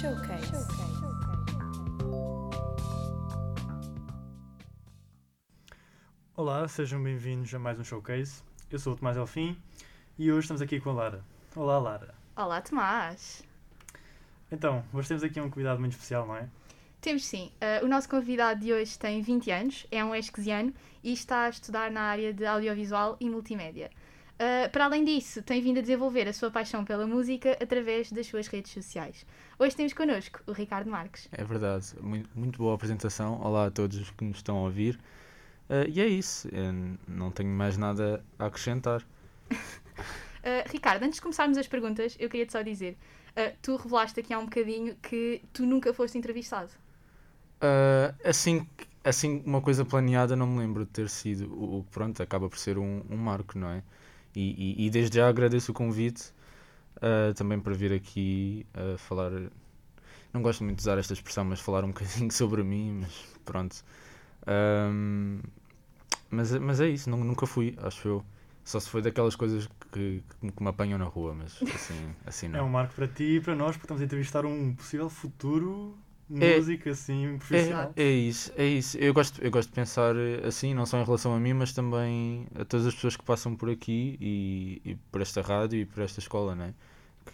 Showcase. Olá, sejam bem-vindos a mais um Showcase. Eu sou o Tomás Elfim e hoje estamos aqui com a Lara. Olá, Lara. Olá, Tomás. Então, hoje temos aqui um convidado muito especial, não é? Temos sim. Uh, o nosso convidado de hoje tem 20 anos, é um esquesiano e está a estudar na área de audiovisual e multimédia. Uh, para além disso, tem vindo a desenvolver a sua paixão pela música através das suas redes sociais. Hoje temos connosco o Ricardo Marques. É verdade, muito, muito boa apresentação. Olá a todos os que nos estão a ouvir. Uh, e é isso, Eu não tenho mais nada a acrescentar. Uh, Ricardo, antes de começarmos as perguntas, eu queria-te só dizer: uh, tu revelaste aqui há um bocadinho que tu nunca foste entrevistado. Uh, assim, assim, uma coisa planeada, não me lembro de ter sido. O pronto, acaba por ser um, um marco, não é? E, e, e, desde já agradeço o convite também para vir aqui uh, falar. Não gosto muito de usar esta expressão, mas falar um bocadinho sobre mim, mas pronto. Um, mas, mas é isso, nunca fui, acho eu. Só se foi daquelas coisas que, que me apanham na rua, mas assim, assim não. É um marco para ti e para nós, porque estamos a entrevistar um possível futuro é, músico assim, profissional. É, é, isso, é isso. Eu gosto, eu gosto de pensar assim, não só em relação a mim, mas também a todas as pessoas que passam por aqui e, e por esta rádio e por esta escola, né?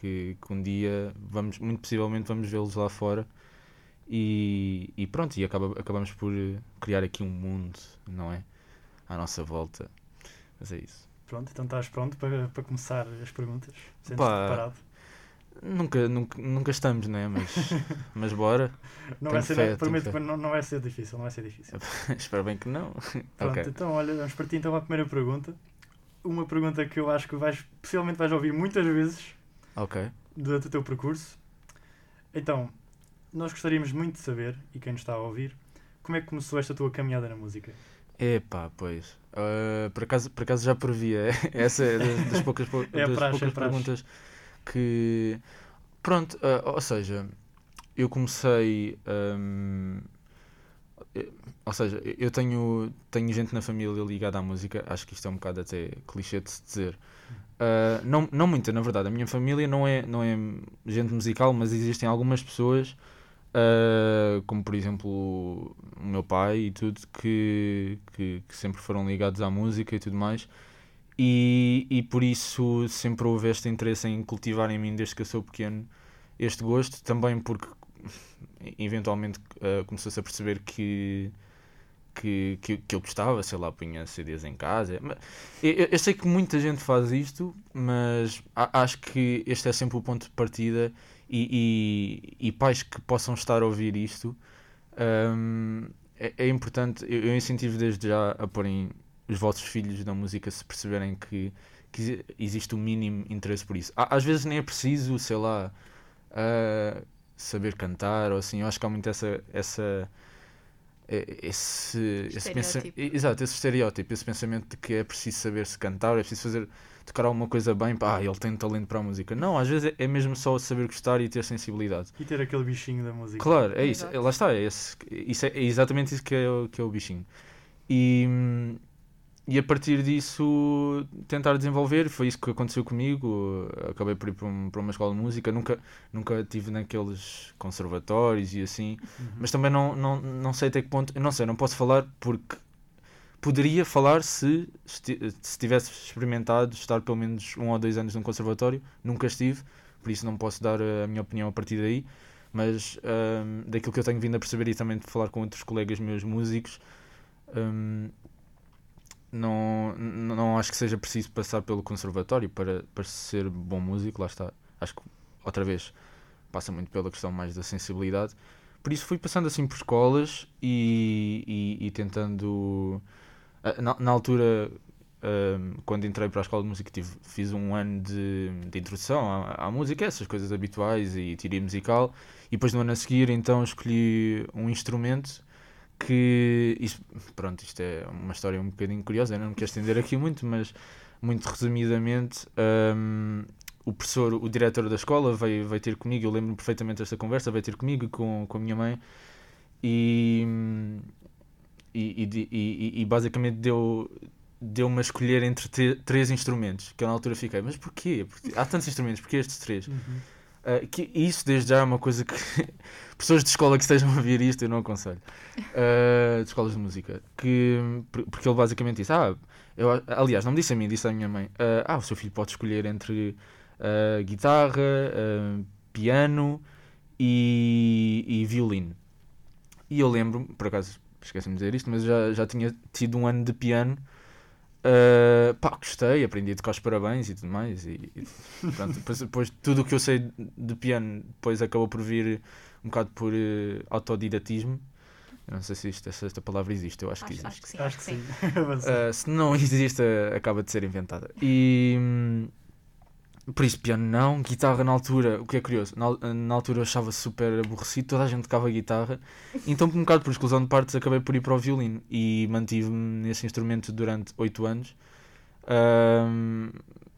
Que, que um dia, vamos, muito possivelmente, vamos vê-los lá fora. E, e pronto, e acaba, acabamos por criar aqui um mundo, não é? À nossa volta. Mas é isso. Pronto, então estás pronto para, para começar as perguntas? Sentes preparado? Nunca, nunca, nunca estamos, né? Mas, mas bora. Não vai ser, fé, prometo que não, não vai ser difícil, não vai ser difícil. Espero bem que não. Pronto, okay. então olha, vamos partir então para a primeira pergunta. Uma pergunta que eu acho que vais, possivelmente vais ouvir muitas vezes okay. durante o teu percurso. Então, nós gostaríamos muito de saber, e quem nos está a ouvir, como é que começou esta tua caminhada na música? Epá, pois. Uh, por, acaso, por acaso já previa. Essa é das, poucas, é das praxe, poucas é perguntas que. Pronto, uh, ou seja, eu comecei. Um, ou seja, eu tenho, tenho gente na família ligada à música, acho que isto é um bocado até clichê de se dizer. Uh, não, não muita, na verdade. A minha família não é, não é gente musical, mas existem algumas pessoas Uh, como por exemplo o meu pai e tudo, que, que, que, sempre foram ligados à música e tudo mais. E, e por isso sempre houve este interesse em cultivar em mim desde que eu sou pequeno este gosto, também porque eventualmente uh, começou-se a perceber que, que, que, que, eu gostava, sei lá, punha CDs em casa. Eu, eu sei que muita gente faz isto, mas acho que este é sempre o ponto de partida e, e, e pais que possam estar a ouvir isto, um, é, é, importante, eu, eu, incentivo desde já a porem os vossos filhos na música se perceberem que, que existe o um mínimo interesse por isso. Às vezes nem é preciso, sei lá, uh, saber cantar ou assim, eu acho que há muito essa. essa esse, esse pensamento, exato, esse estereótipo, esse pensamento de que é preciso saber se cantar, é preciso fazer tocar alguma coisa bem, pá, ah, ele tem talento para a música. Não, às vezes é, é, mesmo só saber gostar e ter sensibilidade. E ter aquele bichinho da música. Claro, é isso, lá está, é, esse, isso é, é, exatamente isso que é, que é o bichinho. E, e a partir disso tentar desenvolver, foi isso que aconteceu comigo. Acabei por ir para, um, para uma escola de música, nunca, nunca tive naqueles conservatórios e assim, uhum. mas também não, não, não sei até que ponto, não sei, não posso falar porque poderia falar se, se tivesse experimentado estar pelo menos um ou dois anos num conservatório. Nunca estive, por isso não posso dar a minha opinião a partir daí. Mas um, daquilo que eu tenho vindo a perceber e também de falar com outros colegas meus músicos, um, não, não acho que seja preciso passar pelo conservatório para, para ser bom músico. Lá está. Acho que, outra vez, passa muito pela questão mais da sensibilidade. Por isso fui passando assim por escolas e, e, e tentando ah, na, na altura, uh, quando entrei para a escola de música, tive, fiz um ano de, de introdução à, à, música, essas coisas habituais e teoria musical. E depois no ano a seguir, então, escolhi um instrumento que. Isto, pronto, isto é uma história um bocadinho curiosa, eu não me quero estender aqui muito, mas muito resumidamente. Um, o professor, o diretor da escola veio, veio ter comigo, eu lembro-me perfeitamente desta conversa, veio ter comigo com, com a minha mãe e, e, e, e, e basicamente deu deu-me a escolher entre três instrumentos, que eu na altura fiquei, mas porquê? Porque há tantos instrumentos, porquê estes três? Uhum. Uh, que isso desde já é uma coisa que pessoas de escola que estejam a ouvir isto eu não aconselho. Uh, de escolas de música. Que, porque ele basicamente disse: Ah, eu, aliás, não me disse a mim, disse à minha mãe: uh, Ah, o seu filho pode escolher entre guitarra, piano e, e violino. E eu lembro, por acaso esqueci-me de dizer isto, mas já, já tinha tido um ano de piano. Uh, pá, gostei, aprendi a tocar os parabéns e tudo mais. E, e pronto, depois, depois, tudo o que eu sei de piano depois acabou por vir um bocado por uh, autodidatismo. Eu não sei se isto, esta, esta palavra existe, eu acho, acho que existe. Acho que sim. Acho que sim. uh, se não existe, acaba de ser inventada. E. Por isso, piano não, guitarra na altura, o que é curioso, na, na altura eu achava super aborrecido, toda a gente tocava guitarra, então um bocado por exclusão de partes acabei por ir para o violino e mantive-me nesse instrumento durante 8 anos. Um,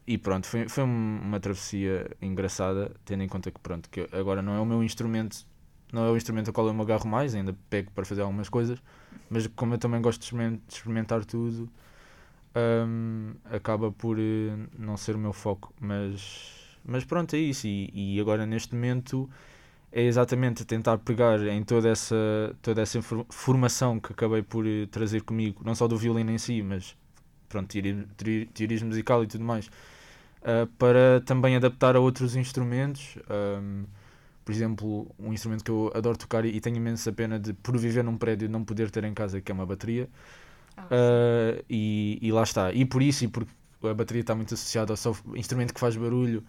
e pronto, foi, foi uma travessia engraçada, tendo em conta que pronto, que agora não é o meu instrumento, não é o instrumento ao qual eu me agarro mais, ainda pego para fazer algumas coisas, mas como eu também gosto de experimentar tudo, um, acaba por uh, não ser o meu foco. Mas, mas pronto, é isso. E, e agora neste momento é exatamente tentar pegar em toda essa, toda essa formação que acabei por uh, trazer comigo, não só do violino em si, mas pronto, teoria, musical e tudo mais, uh, para também adaptar a outros instrumentos. Um, por exemplo, um instrumento que eu adoro tocar e tenho imensa pena de, por viver num prédio, não poder ter em casa, que é uma bateria. Uh, e, e, lá está. E por isso, e porque a bateria está muito associada ao instrumento que faz barulho,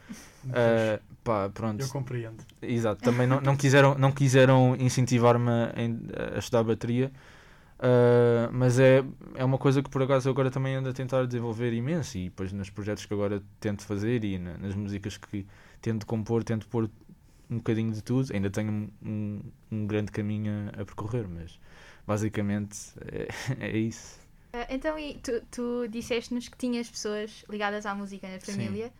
uh, pá, pronto. Eu compreendo. Exato, também não, não quiseram, não quiseram incentivar-me a, a estudar a bateria. Uh, mas é, é uma coisa que por acaso eu agora também ando a tentar desenvolver imenso e depois nos projetos que agora tento fazer e na, nas músicas que tento compor, tento pôr um bocadinho de tudo. Ainda tenho um, um grande caminho a, a percorrer, mas basicamente é, é isso. Uh, então, e tu, tu disseste-nos que tinhas pessoas ligadas à música na família.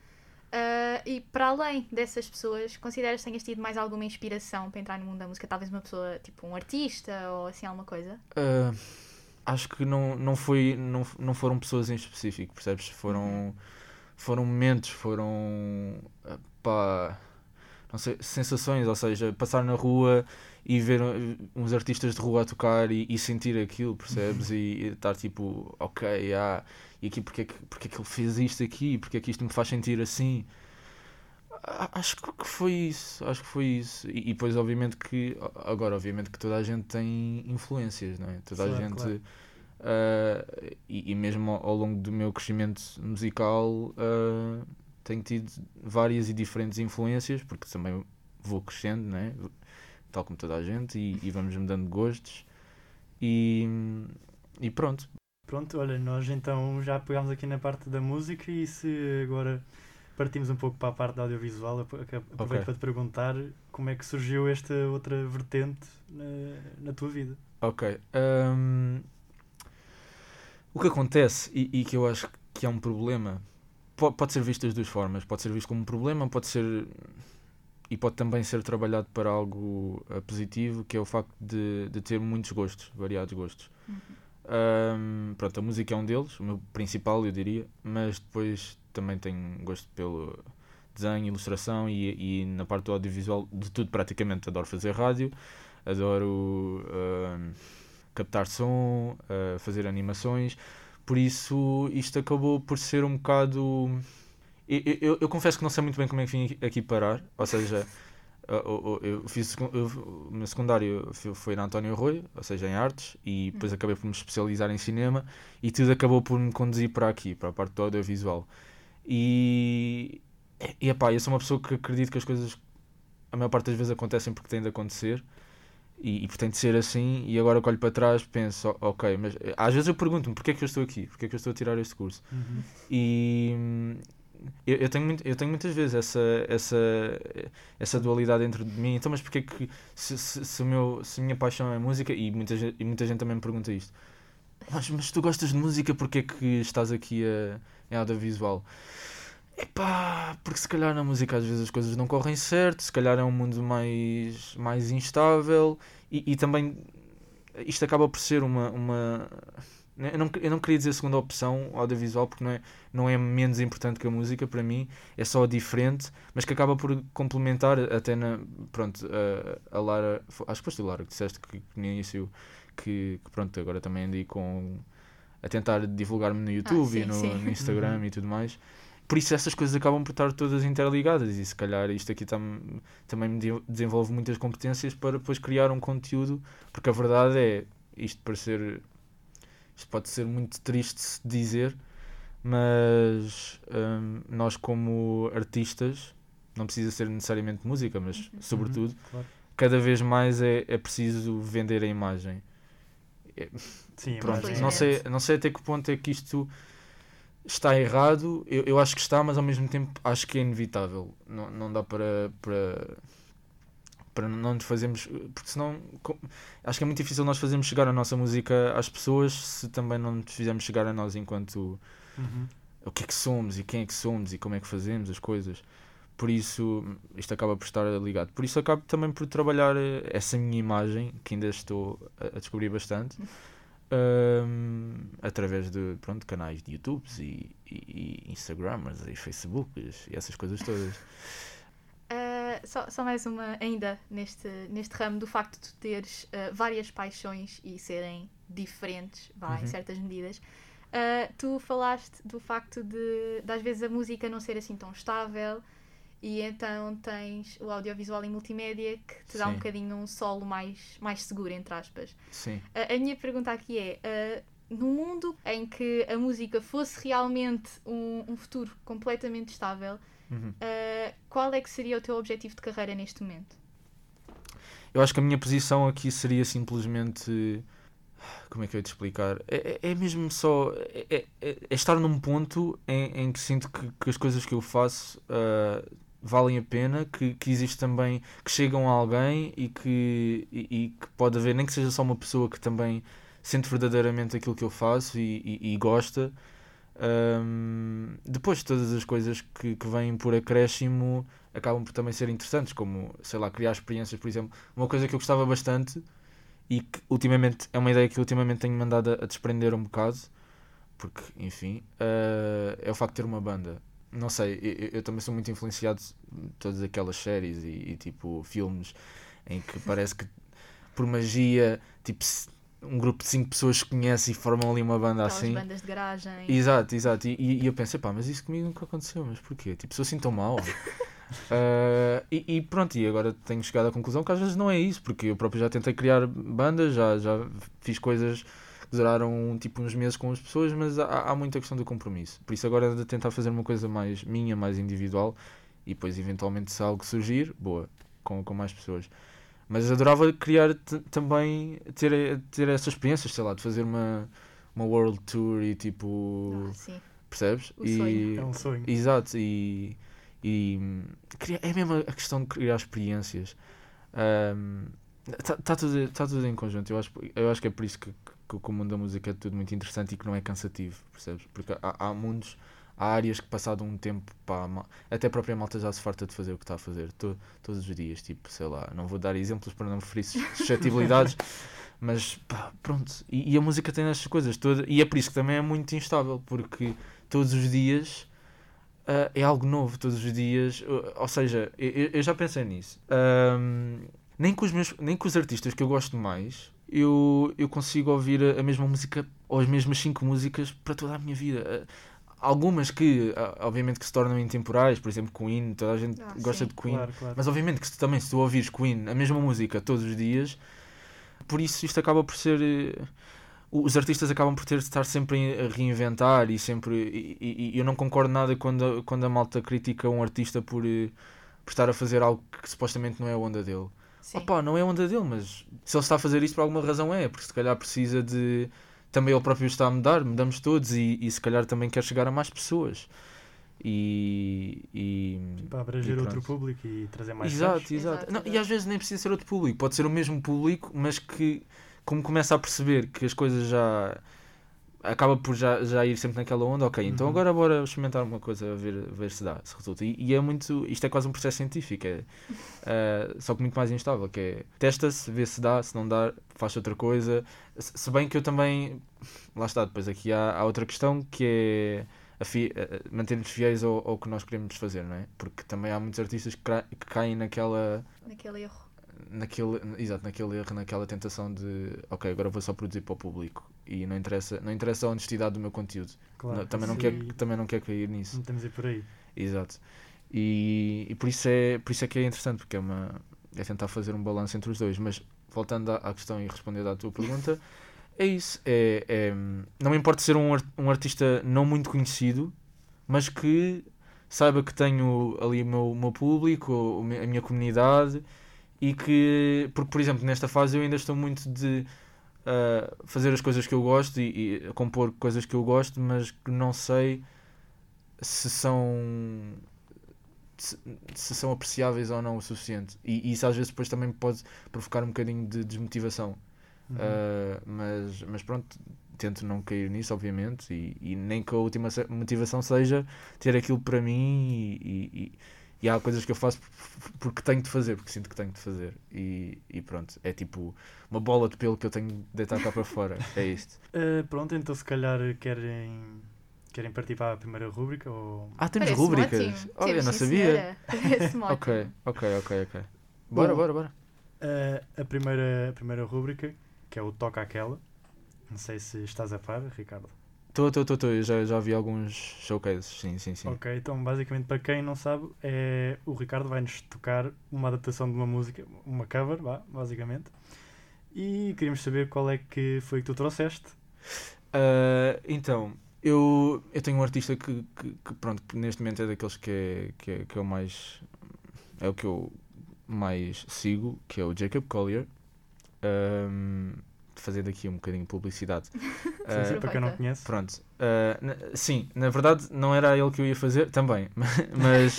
Uh, e para além dessas pessoas, consideras que tenhas tido mais alguma inspiração para entrar no mundo da música? Talvez uma pessoa, tipo um artista ou assim alguma coisa? Uh, acho que não, não, foi, não, não foram pessoas em específico, percebes? Foram, uhum. foram momentos, foram. Pá, não sei, sensações, ou seja, passar na rua e ver uns artistas de rua a tocar e, e sentir aquilo, percebes? E, estar tipo, ok, ah, e aqui porque é, que, porque é que ele fez isto aqui? Porque é que isto me faz sentir assim? Acho que foi isso, acho que foi isso. E, e depois, obviamente, que agora, obviamente, que toda a gente tem influências, não é? Toda a gente. Claro. Uh, e, e, mesmo ao, ao, longo do meu crescimento musical, uh, tenho tido várias e diferentes influências, porque também vou crescendo, né? Tal como toda a gente, e, e vamos mudando gostos. E, e pronto. Pronto, olha, nós então já pegámos aqui na parte da música e se agora partimos um pouco para a parte da audiovisual, aproveito okay. para te perguntar como é que surgiu esta outra vertente na, na tua vida. Ok. Um, o que acontece e, e, que eu acho que é um problema pode, pode ser visto das duas formas. Pode ser visto como um problema, pode ser e pode também ser trabalhado para algo uh, positivo, que é o facto de, de ter muitos gostos, variados gostos. Uhum. Um, pronto, a música é um deles, o meu principal, eu diria, mas depois também tenho gosto pelo desenho, ilustração e, e na parte do audiovisual, de tudo praticamente. Adoro fazer rádio, adoro captar som, uh, fazer animações, por isso isto acabou por ser um bocado eu, eu, eu, confesso que não sei muito bem como é que vim aqui parar, ou seja, eu, eu fiz o meu secundário foi na António Arroio, ou seja, em artes, e depois acabei por me especializar em cinema e tudo acabou por me conduzir para aqui, para a parte do audiovisual. E, e epá, eu sou uma pessoa que acredito que as coisas a maior parte das vezes acontecem porque têm de acontecer e, e pretende ser assim e agora que olho para trás penso, ok, mas às vezes eu pergunto-me porque é que eu estou aqui, porque é que eu estou a tirar este curso uhum. e, eu, eu, tenho muito, eu tenho muitas vezes essa, essa, essa dualidade dentro de mim. Então, mas porquê que se, se, se, meu, se a minha paixão é música, e muita, e muita gente também me pergunta isto, mas, mas tu gostas de música, porquê que estás aqui a, em audiovisual? Epá, porque se calhar na música às vezes as coisas não correm certo, se calhar é um mundo mais, mais instável e, e também isto acaba por ser uma, uma Eu não, eu não queria dizer segunda opção audiovisual porque não é, não é menos importante que a música para mim, é só diferente, mas que acaba por complementar até na. Pronto, a, a Lara. Acho que foste Lara que disseste que, que no início que, que, pronto, agora também andei com. a tentar divulgar-me no YouTube ah, sim, e no, no Instagram uhum. e tudo mais por isso essas coisas acabam por estar todas interligadas e se calhar isto aqui tam, também me desenvolve muitas competências para depois criar um conteúdo, porque a verdade é, isto para ser isto pode ser muito triste de dizer, mas hum, nós como artistas, não precisa ser necessariamente música, mas uhum. sobretudo, uhum, claro. cada vez mais é, é preciso vender a imagem. É, Sim, Pronto, não sei, não sei até que ponto é que isto está errado, eu, eu acho que está, mas ao mesmo tempo acho que é inevitável. Não, não dá para, para, para não nos fazermos. Porque senão acho que é muito difícil nós fazermos chegar a nossa música às pessoas se também não nos fizermos chegar a nós enquanto uhum. o que é que somos e quem é que somos e como é que fazemos as coisas. Por isso, isto acaba por estar ligado. Por isso, acabo também por trabalhar essa minha imagem, que ainda estou a descobrir bastante. um, através de pronto, canais de YouTube e, e, e Instagramers e Facebooks e essas coisas todas. Uh, só, só mais uma ainda neste, neste ramo do facto de teres uh, várias paixões e serem diferentes, vá, uhum. em certas medidas. Uh, tu falaste do facto de, de às vezes a música não ser assim tão estável e então tens o audiovisual e multimédia que te dá Sim. um bocadinho um solo mais, mais seguro, entre aspas. Sim. A, a minha pergunta aqui é: uh, no mundo em que a música fosse realmente um, um futuro completamente estável, uhum. uh, qual é que seria o teu objetivo de carreira neste momento? Eu acho que a minha posição aqui seria simplesmente. Como é que eu ia te explicar? É, é, é mesmo só. É, é, é, estar num ponto em, em que sinto que, que, as coisas que eu faço uh, valem a pena, que, que existe também, que chegam a alguém e que, e, e, que pode haver, nem que seja só uma pessoa que também sente verdadeiramente aquilo que eu faço e, e, e gosta. Um, depois todas as coisas que, que vêm por acréscimo acabam por também ser interessantes, como sei lá, criar experiências, por exemplo. Uma coisa que eu gostava bastante e que ultimamente é uma ideia que ultimamente tenho mandado a, a desprender um bocado, porque enfim, uh, é o facto de ter uma banda não sei, eu, eu, também sou muito influenciado de todas aquelas séries e, e, tipo filmes em que parece que por magia, tipo, um grupo de cinco pessoas se conhece e formam ali uma banda Aquelas assim. bandas de garagem. Exato, exato. E, e, eu pensei, pá, mas isso comigo nunca aconteceu, mas porquê? Tipo, sou assim tão mal. uh, e, e, pronto, e agora tenho chegado à conclusão que às vezes não é isso, porque eu próprio já tentei criar bandas, já, já fiz coisas duraram tipo uns meses com as pessoas, mas há, há muita questão do compromisso. Por isso agora é de tentar fazer uma coisa mais minha, mais individual e depois eventualmente se algo surgir, boa, com, com mais pessoas. Mas adorava criar também, ter, ter essas experiências, sei lá, de fazer uma, uma world tour e tipo. Ah, percebes? O e, sonho. É um sonho. Exato, e, e é mesmo a questão de criar experiências. Está um, tá tudo, tá tudo em conjunto. Eu acho, eu acho que é por isso que, que o mundo da música é tudo muito interessante e que não é cansativo, percebes? Porque há, há mundos, há áreas que passado um tempo, pá, até a própria malta já se farta de fazer o que está a fazer to, todos os dias, tipo, sei lá, não vou dar exemplos para não ferir suscetibilidades, mas pá, pronto. E, e, a música tem estas coisas todas, e é por isso que também é muito instável, porque todos os dias. Uh, é algo novo todos os dias, uh, ou seja, eu, eu, já pensei nisso. Um, nem, com os meus, nem com os artistas que eu gosto mais, eu, eu consigo ouvir a, a mesma música ou as mesmas cinco músicas para toda a minha vida. Eh, algumas que, obviamente, que se tornam intemporais, por exemplo, Queen, toda a gente ah, gosta sim. de Queen, claro, claro. mas obviamente que se, também se tu ouvires Queen, a mesma música todos os dias, por isso isto acaba por ser. Eh, os artistas acabam por ter de estar sempre a reinventar e sempre. E, e, e, eu não concordo nada quando, quando a malta critica um artista por, eh, por estar a fazer algo que supostamente não é a onda dele. Sim. Opa, não é onda dele, mas se ele está a fazer isso por alguma razão é, porque se calhar precisa de. Também ele próprio está a mudar, mudamos todos e, e se calhar também quer chegar a mais pessoas. E. e para abranger e outro público e trazer mais Exato, exato. exato, não, exato. E às vezes nem precisa ser outro público, pode ser o mesmo público, mas que, como começa a perceber que as coisas já acaba por já, já ir sempre naquela onda, ok, então Uhum. agora bora experimentar uma coisa, ver, ver se dá, se resulta. E, e é muito, isto é quase um processo científico, é, eh, só que muito mais instável, que é, testa-se, vê se dá, se não dá, faz outra coisa. Se, se bem que eu também, lá está, depois aqui há, há outra questão que é fi- eh, manter-nos fiéis ao, ao que nós queremos fazer, não é? Porque também há muitos artistas que, cra- que caem naquela Naquele erro. Naquele, exato, naquele erro, naquela tentação de ok, agora vou só produzir para o público e não interessa, não interessa a honestidade do meu conteúdo. Claro, Não- também, não isso quer, aí também não quer cair nisso. Não temos aí por aí. Exato. E, e por, isso é, por isso é que é interessante, porque é, uma, é tentar fazer um balanço entre os dois. Mas voltando à, à questão e respondendo à tua pergunta, é isso. É, é, não me importa ser um, um artista não muito conhecido, mas que saiba que tenho ali o meu, meu público, a minha comunidade e que, porque por exemplo, nesta fase eu ainda estou muito de ah, fazer as coisas que eu gosto e, e compor coisas que eu gosto, mas que não sei se são se, se são apreciáveis ou não o suficiente. E, e isso às vezes depois também pode provocar um bocadinho de desmotivação. Uhum. Uh, mas, mas pronto, tento não cair nisso, obviamente, e, e nem que a última motivação seja ter aquilo para mim e, e, há coisas que eu faço porque tenho de fazer, porque sinto que tenho de fazer. E, e pronto, é tipo uma bola de pelo que eu tenho de deitar cá para fora. É isto. Uh, pronto, então se calhar querem, querem partir para a primeira rúbrica ou... Ah, temos rúbricas. ótimo. Eu Temos, não sabia. Ok, ok, ok, ok. Bora, Bom. bora, bora. Uh, a, primeira, a primeira rúbrica, que é o Toca Aquela. Não sei se estás a par, Ricardo. Estou, estou, estou, eu já, já vi alguns showcases, sim, sim, sim. Ok, então basicamente para quem não sabe, é, o Ricardo vai-nos tocar uma adaptação de uma música, uma cover, vá, basicamente. E queríamos saber qual é que foi que tu trouxeste. Ah, então, eu, eu tenho um artista que, que, que, pronto, que neste momento é daqueles que é, que é, que é o mais. É o que eu mais sigo, que é o Jacob Collier. Ahm, fazer daqui um bocadinho de publicidade. Sim, sim, para quem não conhece. Pronto. Ah, na- sim, na verdade não era ele que eu ia fazer também, mas,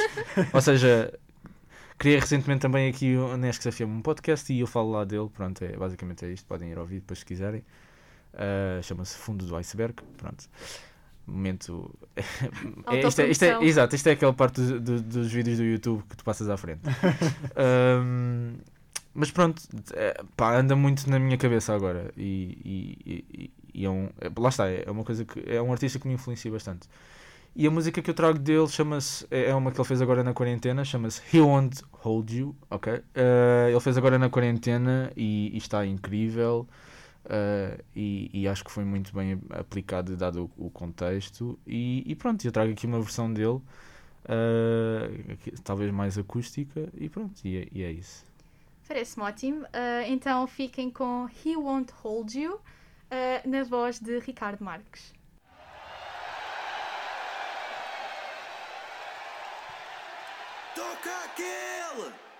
ou seja, criei recentemente também aqui o Nesque FM um podcast e eu falo lá dele, pronto, é, basicamente é isto, podem ir ouvir depois se quiserem. Ah, Chama-se Fundo do Iceberg, pronto. Momento. é, isto, é, isto é, exato, isto é aquela parte do- do- dos vídeos do YouTube que tu passas à frente. Ahm, mas pronto, é, pá, anda muito na minha cabeça agora e, e- e- é um, é- lá está, é uma coisa que é um artista que me influencia bastante. E a música que eu trago dele chama-se, é é uma que ele fez agora na quarentena, chama-se He Won't Hold You, ok? Eh, ele fez agora na quarentena e, e está incrível eh, e, e acho que foi muito bem aplicado dado o, o contexto e, e pronto, eu trago aqui uma versão dele que- talvez mais acústica e pronto, e é, e é isso. Parece-me ótimo. Ah, então fiquem com He Won't Hold You, ah, na voz de Ricardo Marques. Toca aquele!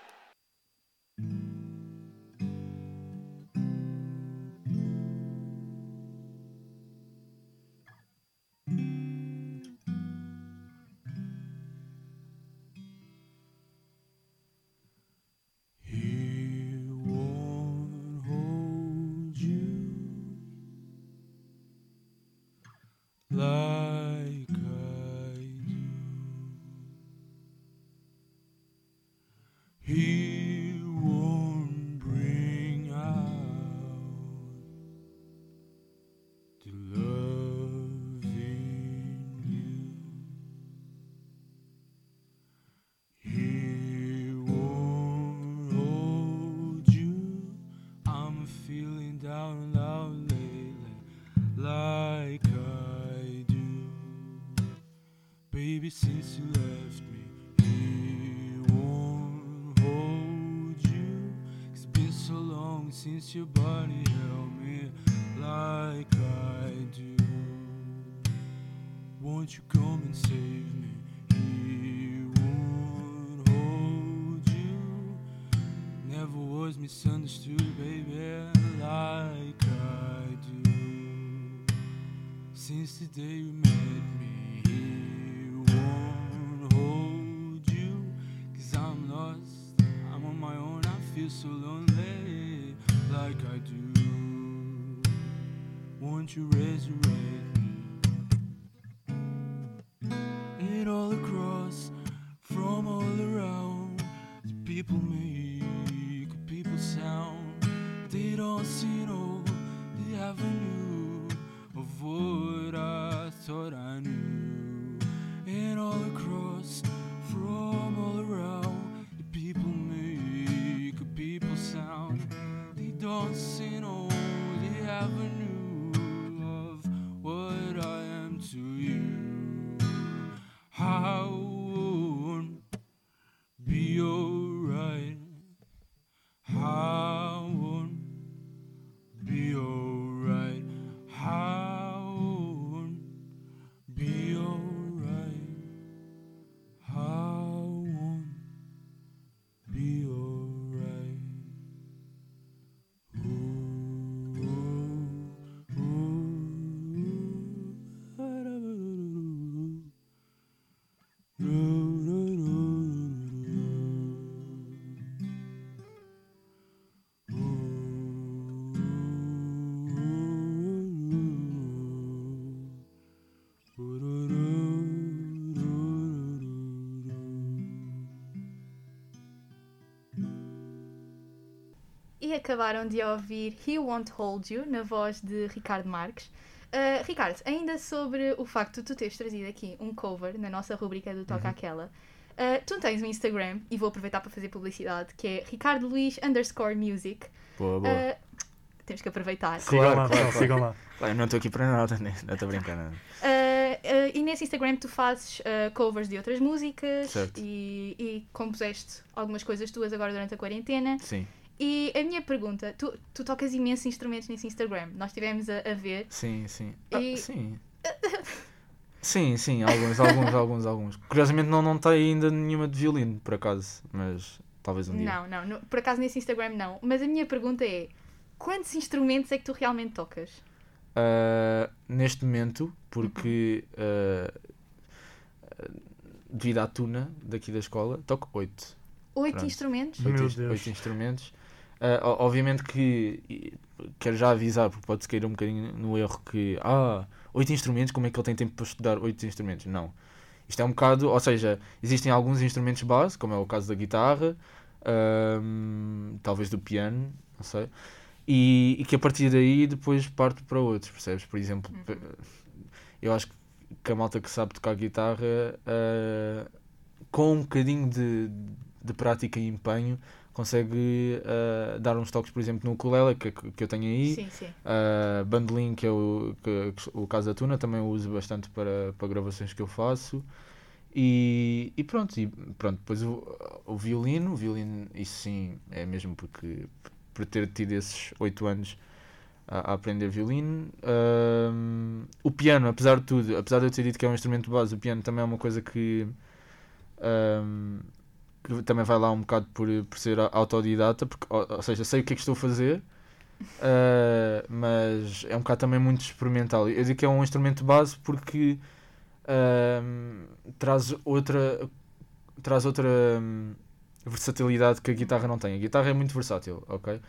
Won't you come and save me? He won't hold you. Never was misunderstood, baby, like I do. Since the day you met me, he won't hold you. Cause I'm lost, I'm on my own, I feel so lonely, like I do. Won't you resurrect E acabaram de ouvir He Won't Hold You, na voz de Ricardo Marques. Uh, Ricardo, ainda sobre o facto de tu teres trazido aqui um cover na nossa rubrica do Toca Aquela, uh, tu tens um Instagram, e vou aproveitar para fazer publicidade, que é Ricardo Luís underscore music. Boa, boa. Uh, temos que aproveitar. Sigam Claro, lá, claro, claro. sigam lá. Claro, eu não estou aqui para nada, né? não estou brincando. Uh, uh, e nesse Instagram tu fazes uh, covers de outras músicas Certo. e, e compuseste algumas coisas tuas agora durante a quarentena. Sim, E a minha pergunta, tu, tu tocas imensos instrumentos nesse Instagram, nós estivemos a, a ver. sim, sim. Ah, E- sim. Sim, sim, alguns, alguns, alguns, alguns. Curiosamente não, não tem ainda nenhuma de violino, por acaso, mas talvez um dia. Não, não, no- por acaso nesse Instagram não. Mas a minha pergunta é: quantos instrumentos é que tu realmente tocas? Ah, neste momento, porque ah, ah, devido à tuna daqui da escola, toco 8. Oito Pronto. instrumentos? Meu Oito, Deus. oito instrumentos. O- obviamente que quero já avisar, porque pode-se cair um bocadinho no erro que ah, oito instrumentos, como é que ele tem tempo para estudar oito instrumentos? Não. Isto é um bocado, ou seja, existem alguns instrumentos base, como é o caso da guitarra, ahm, talvez do piano, não sei, e, e que a partir daí depois parte para outros, percebes? Por exemplo, pe- eu acho que a malta que sabe tocar guitarra, ah, com um bocadinho de, de prática e empenho, consegue ah, dar uns toques, por exemplo, no ukulele que, que eu tenho aí. Sim, sim. Uh, bandolim, que é o, que, que- o caso da Tuna, também uso bastante para, para gravações que eu faço. E, e pronto, e pronto, depois o, o violino, o violino, isso sim, é mesmo porque por ter tido esses 8 anos a, a aprender violino. Um, o piano, apesar de tudo, apesar de eu ter dito que é um instrumento de base, o piano também é uma coisa que, um, que também vai lá um bocado por, por ser autodidata, porque, ou, ou seja, sei o que é que estou a fazer, Uh, mas é um bocado também muito experimental. Eu digo que é um instrumento base porque um, traz outra traz outra um, versatilidade que a guitarra não tem. A guitarra é muito versátil, ok?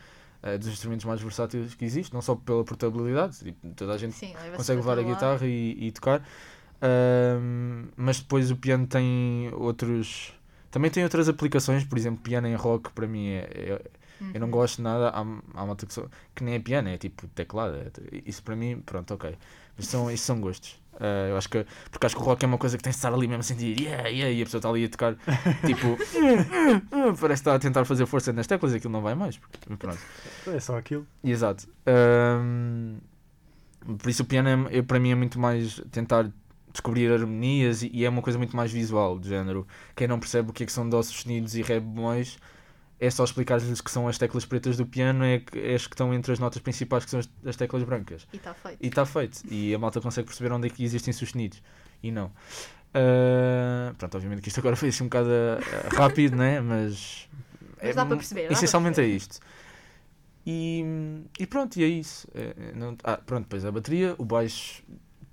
É dos instrumentos mais versáteis que existe, não só pela portabilidade, tipo, toda a gente Sim, consegue levar a guitarra e, e tocar, Ahm, mas depois o piano tem outros. Também tem outras aplicações, por exemplo, piano em rock para mim é, é- eu não Uhum. gosto de nada, há, há uma que, só- que nem é piano, é tipo teclado. é- isso para mim, pronto, ok. Mas são, isso são gostos. Ah, eu acho que, porque acho que o rock é uma coisa que tem de estar ali mesmo a sentir, yeah, yeah, e a pessoa está ali a tocar, tipo, parece que está a tentar fazer força nas teclas e aquilo não vai mais. porque- pronto. É só aquilo. Exato. Ahm, por isso o piano é, é- para mim é muito mais tentar descobrir harmonias e, é uma coisa muito mais visual, do género. Quem não percebe o que é que são dó sustenidos e ré bemóis, é só explicar-lhes que são as teclas pretas do piano, é, é as que estão entre as notas principais, que são as, as teclas brancas. E está feito. E está feito. E a malta consegue perceber onde é que existem sustenidos. E não. Ah, pronto, obviamente que isto agora foi assim um bocado ah, rápido, né? Mas. Mas dá para perceber, dá para Essencialmente é perceber. isto. E, e pronto, e é isso. É, é, não- ah, pronto, depois a bateria, o baixo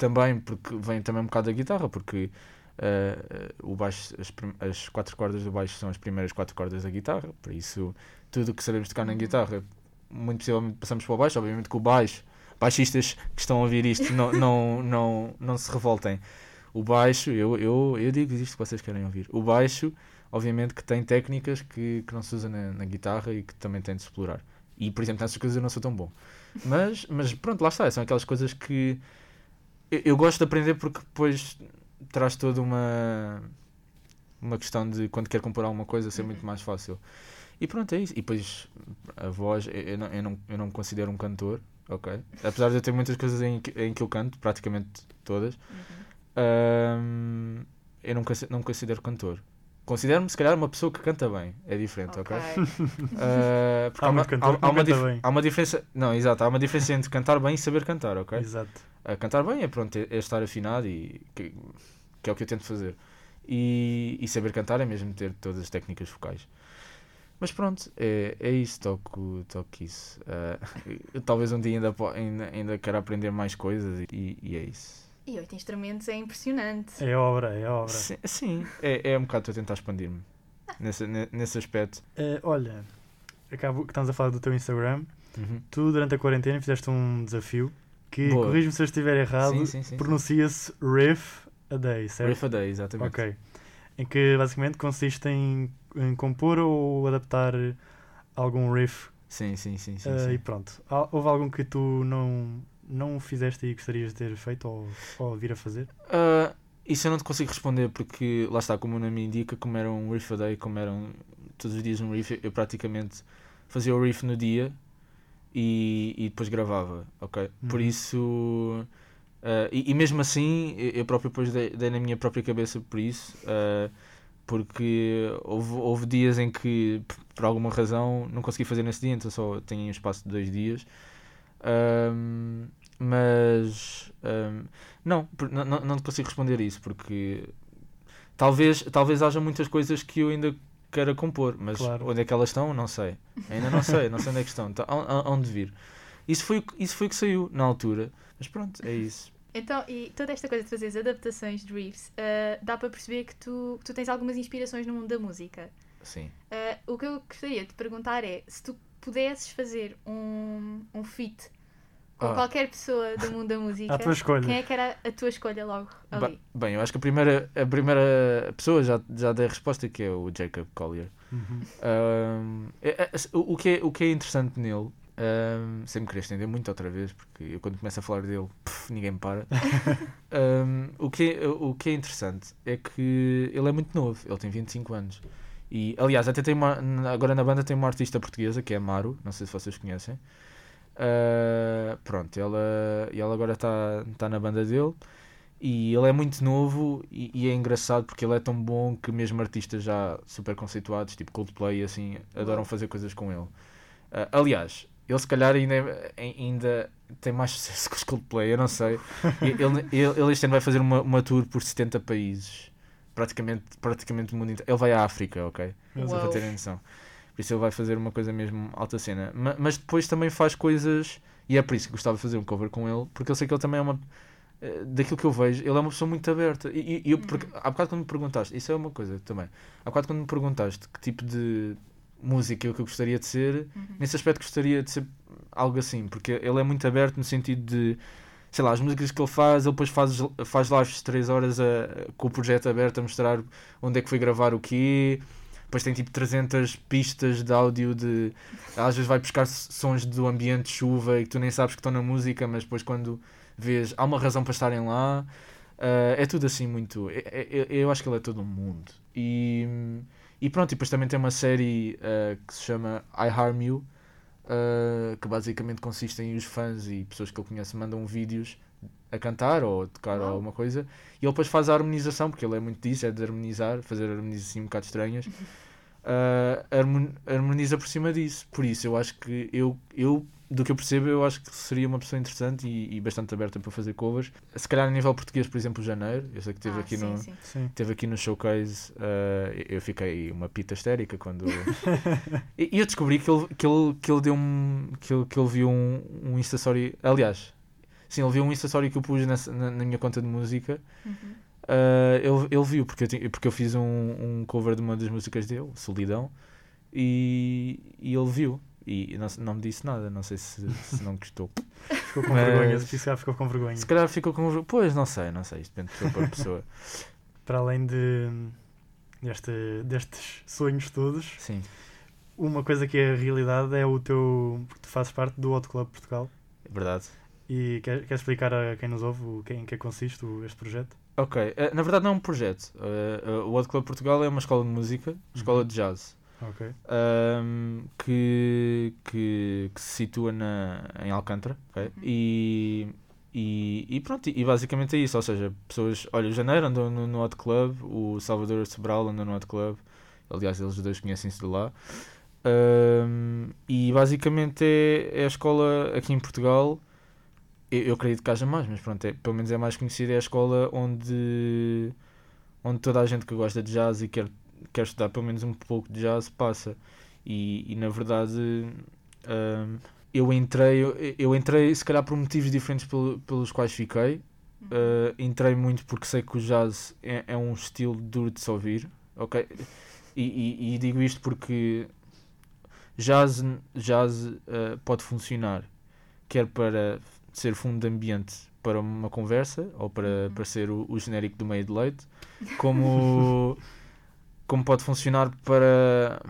também, porque vem também um bocado da guitarra, porque ah, o baixo, as, as quatro cordas do baixo são as primeiras quatro cordas da guitarra, por isso tudo o que sabemos tocar na guitarra, muito possivelmente passamos para o baixo, obviamente que o baixo, baixistas que estão a ouvir isto não, não, não, não se revoltem. O baixo, eu, eu, eu digo isto que vocês querem ouvir. O baixo, obviamente que tem técnicas que, que não se usa na, na guitarra e que também tem de explorar. E, por exemplo, nessas coisas eu não sou tão bom. Mas, mas pronto, lá está. São aquelas coisas que eu, eu gosto de aprender porque depois traz toda uma, uma questão de quando quer compor alguma coisa ser muito mais fácil. E pronto, é isso. E depois a voz, eu, eu não, eu, não, eu não me considero um cantor, ok? Apesar de eu ter muitas coisas em, que- em que eu canto, praticamente todas, ahm, eu não, não me considero cantor. Considero-me, se calhar, uma pessoa que canta bem. É diferente, ok? Ah, porque Há há, uma, muito cantor há- há uma há uma diferença. Não, exato, há uma diferença entre cantar bem e saber cantar, ok? Exato. A cantar bem é pronto, é, é estar afinado e que, que é o que eu tento fazer. E, e saber cantar é mesmo ter todas as técnicas vocais. Mas pronto, é, é isso, toco, toco isso. Eu talvez um dia ainda, ainda, ainda quero aprender mais coisas e, e é isso. E oito instrumentos é impressionante. É obra, é obra. Sim, sim, é, é um bocado estou a tentar expandir-me nesse, ne- nesse aspecto. Eh, olha, acabo que estamos a falar do teu Instagram. Uhum. Tu, durante a quarentena, fizeste um desafio que, corrijo-me se eu estiver errado, pronuncia-se riff a day, certo? Riff a Day, exatamente. Ok. Em que basicamente consiste em, em compor ou adaptar algum riff Sim, sim, sim. sim, eh, sim. e pronto. Houve algum que tu não, não fizeste e gostarias de ter feito ou, ou vir a fazer? Ah, isso eu não te consigo responder porque lá está, como o nome indica, como era um riff a day, como eram todos os dias um riff, eu praticamente fazia o riff no dia e, e depois gravava, ok? Por Uhum. isso, ah, e, e mesmo assim, eu próprio depois dei, dei na minha própria cabeça por isso, ah, porque houve, houve dias em que, por alguma razão, não consegui fazer nesse dia, então só tenho um espaço de dois dias. Mas não, por- não, não consigo responder isso porque talvez, talvez haja muitas coisas que eu ainda queira compor, mas Claro. onde é que elas estão, não sei. Ainda não sei, não sei onde é que estão, tá, aonde vir. Isso foi, o que- isso foi o que saiu na altura, mas pronto, é isso. Então, e toda esta coisa de fazeres adaptações de riffs, ah, dá para perceber que tu, que tu tens algumas inspirações no mundo da música. Sim. Ah, o que eu gostaria de te perguntar é se tu pudesses fazer um, um feat com Ah. qualquer pessoa do mundo da música, À tua escolha. quem é que era a tua escolha logo ali? Bem, eu acho que a primeira, a primeira pessoa já, já dei a resposta que é o Jacob Collier. Uhum. Um, é- é- o, o que é, o que é interessante nele, um, sem me querer estender muito outra vez, porque eu quando começo a falar dele, puf, ninguém me para. Um, o, que é, o que é interessante é que ele é muito novo, ele tem 25 anos. E, aliás, até tem uma, agora na banda tem uma artista portuguesa que é a Maru, não sei se vocês conhecem. Uh, pronto, ela, e ela agora está tá na banda dele. E ele é muito novo e, e é engraçado porque ele é tão bom que mesmo artistas já super conceituados, tipo Coldplay, assim, adoram fazer coisas com ele. Ah, aliás, ele se calhar ainda, é- ainda tem mais sucesso que os Coldplay, eu não sei. Ele, ele, ele este ano vai fazer uma, uma tour por 70 países, praticamente, praticamente o mundo inteiro. Ele vai à África, ok? Só para terem noção. Por isso ele vai fazer uma coisa mesmo alta cena. Ma- Mas, depois também faz coisas, e é por isso que gostava de fazer um cover com ele, porque eu sei que ele também é uma. eh, Daquilo que eu vejo, ele é uma pessoa muito aberta. E, e- eu, porque, há bocado quando me perguntaste, isso é uma coisa também. Há bocado quando me perguntaste que tipo de música eu que eu gostaria de ser, nesse aspecto gostaria de ser algo assim, porque ele é muito aberto no sentido de, sei lá, as músicas que ele faz, ele depois faz, faz lives de 3 horas a- com o projeto aberto a mostrar onde é que foi gravar o quê. Depois tem tipo 300 pistas de áudio de. Às vezes vai buscar sons do ambiente de chuva e que tu nem sabes que estão na música, mas depois quando vês, há uma razão para estarem lá. Ah, é tudo assim muito. é- é- eu acho que ele é todo um mundo. E, e pronto, e depois também tem uma série ah, que se chama I Harm You, ah, que basicamente consiste em os fãs e pessoas que ele conhece mandam vídeos a cantar ou a tocar Uau. alguma coisa e ele depois faz a harmonização, porque ele é muito disso, é de harmonizar, fazer harmonizações assim um bocado estranhas. Harmon- harmoniza por cima disso. Por isso, eu acho que eu, eu do que eu percebo, eu acho que seria uma pessoa interessante e, e bastante aberta para fazer covers. Se calhar a nível português, por exemplo, Janeiro, eu sei que teve Ah, aqui sim, no. sim. Sim. Teve aqui no showcase, ah, eu fiquei uma pita histérica quando. e, e eu descobri que ele, que ele, que ele deu um. que ele, que ele viu um, um Insta Story. Aliás, sim, ele viu um Story que eu pus nessa- na, na minha conta de música. Uhum. Ah, ele, ele viu, porque eu, porque eu fiz um, um cover de uma das músicas dele, Solidão, e, e ele viu. E não, não me disse nada, não sei se, se não gostou. Ficou com Mas- vergonha, se calhar ficou com vergonha. Se calhar ficou com. Pois, não sei, não sei, isto depende de pessoa para pessoa. Para além de, deste, destes sonhos todos, Sim, uma coisa que é a realidade é o teu. porque tu fazes parte do Hot Club Portugal. é verdade. E quer, quer explicar a quem nos ouve o que, em que consiste este projeto? Ok, eh, na verdade não é um projeto. Eh, eh, o Hot Club Portugal é uma escola de música, escola de jazz, Ok. ahm, que, que, que se situa na, em Alcântara. ok? E, e, e pronto, e basicamente é isso. Ou seja, pessoas. Olha, o Janeiro andou no, no Hot Club, o Salvador Sobral andou no Hot Club. Aliás, eles dois conhecem-se de lá. Ahm, e basicamente é, é a escola aqui em Portugal. Eu, eu acredito que haja mais, mas pronto, é, pelo menos é mais conhecida. É a escola onde, onde toda a gente que gosta de jazz e quer, quer estudar pelo menos um pouco de jazz passa. E, e na verdade, ahm, eu entrei, eu, eu entrei se calhar por motivos diferentes pelo- pelos quais fiquei. Uh, entrei muito porque sei que o jazz é, é um estilo duro de se ouvir, ok? E, e- e digo isto porque jazz, jazz uh, pode funcionar quer para ser fundo de ambiente para uma conversa ou para, para ser o, o genérico do meio de leite, como, como pode funcionar para,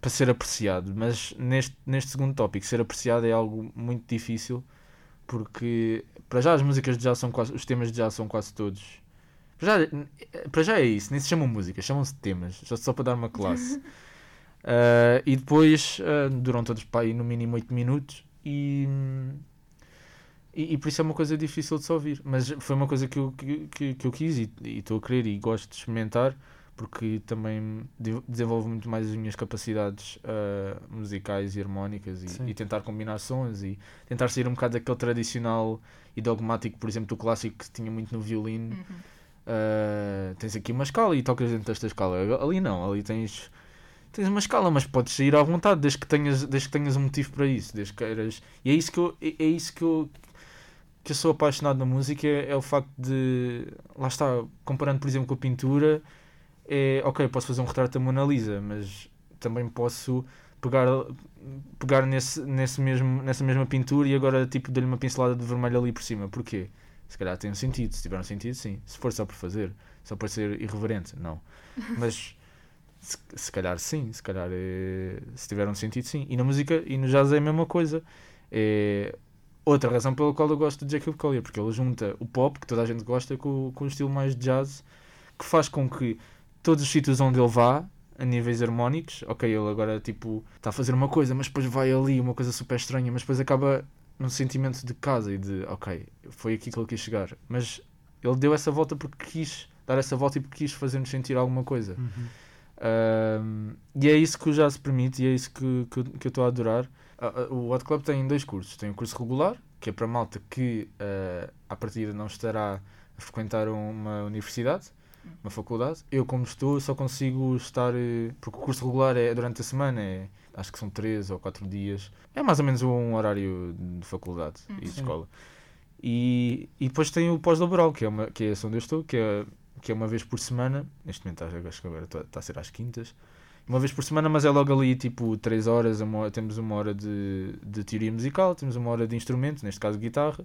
para ser apreciado. Mas neste, neste segundo tópico, ser apreciado é algo muito difícil porque para já as músicas de jazz são quase, os temas de jazz são quase todos. Para já, para já é isso, nem se chamam músicas, chamam-se temas, só, só para dar uma classe. Ah, e depois ah, duram todos para aí no mínimo 8 minutos e, e, e por isso é uma coisa difícil de se ouvir. Mas foi uma coisa que eu, que, que, que eu quis e estou a querer e gosto de experimentar porque também de- desenvolve muito mais as minhas capacidades ah, musicais e harmónicas e, e tentar combinar sons e tentar sair um bocado daquele tradicional e dogmático, por exemplo, do clássico que tinha muito no violino. Uhum. Uh, tens aqui uma escala e tocas dentro desta escala. Ali não, ali tens, tens uma escala, mas podes sair à vontade desde que tenhas, desde que tenhas um motivo para isso, desde que queiras. E é isso que eu, é, é isso que eu, que eu sou apaixonado na música, é, o facto de, lá está, comparando por exemplo com a pintura, é ok, posso fazer um retrato da Mona Lisa, mas também posso pegar, pegar nesse, nesse mesmo, nessa mesma pintura e agora tipo dar-lhe uma pincelada de vermelho ali por cima. Porquê? Se calhar tem um sentido, se tiver um sentido, sim. Se for só por fazer, só por ser irreverente, não. Mas se, se calhar sim, se calhar é, se tiver um sentido, sim. E na música e no jazz é a mesma coisa. É outra razão pela qual eu gosto de Jacob Collier, porque ele junta o pop, que toda a gente gosta, com, com o estilo mais de jazz, que faz com que todos os sítios onde ele vá, a níveis harmónicos, ok, ele agora tipo está a fazer uma coisa, mas depois vai ali, uma coisa super estranha, mas depois acaba num sentimento de casa e de ok, foi aqui que ele quis chegar. Mas ele deu essa volta porque quis dar essa volta e porque quis fazer-nos sentir alguma coisa. Uhum. Um, e é isso que o jazz permite e é isso que, que, que eu estou a adorar. Ah, ah, o Hot Club tem dois cursos. Tem o curso regular, que é para malta que uh, à partida não estará a frequentar uma universidade, uma faculdade. Eu, como estou, só consigo estar. eh, Porque o curso regular é durante a semana, é, acho que são 3 ou 4 dias. É mais ou menos um horário de faculdade e de escola. E, e depois tem o pós-laboral, que é, uma, que é onde eu estou, que é, que é uma vez por semana. Neste momento acho que agora está a ser às quintas. Uma vez por semana, mas é logo ali tipo 3 horas. uma hora- temos uma hora de, de teoria musical, temos uma hora de instrumento, neste caso guitarra,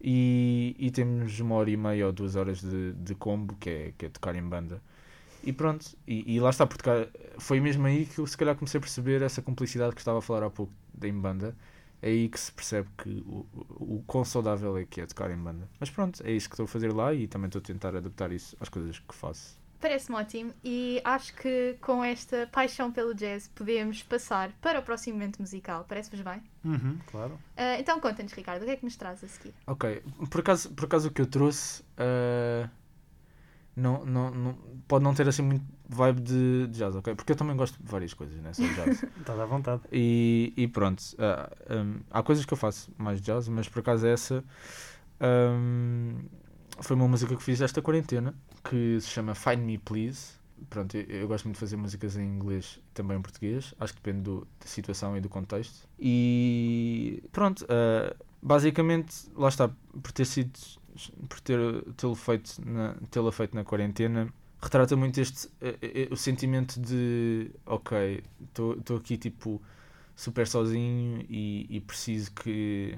e, e temos uma hora e meia ou duas horas de, de combo, que é, que é tocar em banda. E pronto, e, e lá está, porque tocar- foi mesmo aí que eu se calhar comecei a perceber essa complicidade que estava a falar há pouco em banda. É aí que se percebe que o, o, o quão saudável é que é tocar em banda. Mas pronto, é isso que estou a fazer lá e também estou a tentar adaptar isso às coisas que faço. Parece-me ótimo e acho que com esta paixão pelo jazz podemos passar para o próximo momento musical. Parece-vos bem? Uhum, claro. Ah, então conta-nos, Ricardo, o que é que nos traz a seguir? Ok, por acaso, por acaso o que eu trouxe ah, não, não, não, pode não ter assim muito vibe de, de jazz, ok? Porque eu também gosto de várias coisas, né? Só jazz. Estás à vontade. E, e pronto, ah, hum, há coisas que eu faço mais jazz, mas por acaso essa hum, foi uma música que fiz esta quarentena que se chama Find Me Please. Pronto, eu, eu gosto muito de fazer músicas em inglês e também em português, acho que depende do- da situação e do contexto. E pronto, ah, basicamente, lá está, por ter sido, por ter tê-lo feito, na, tê-la feito na quarentena, retrata muito este eh, eh, o sentimento de ok, estou aqui tipo super sozinho e, e preciso que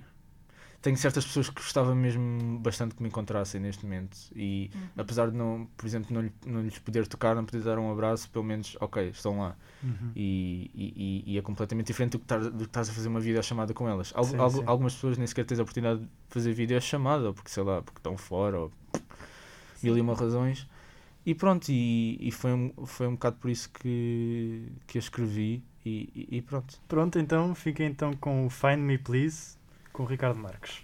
tenho certas pessoas que gostava mesmo bastante que me encontrassem neste momento e Uhum. apesar de não, por exemplo, não, lhe- não lhes poder tocar, não poder dar um abraço, pelo menos, ok, estão lá. Uhum. E, e, e- é completamente diferente do que, estar, do que estás a fazer uma videochamada com elas. Al- Sim, al- sim. Algumas pessoas nem sequer tens a oportunidade de fazer videochamada, ou porque sei lá, porque estão fora, ou mil e uma razões. E pronto, e, e foi, um, foi um bocado por isso que, que eu escrevi e, e- e pronto. Pronto, então fiquem então com o Find Me Please com o Ricardo Marques.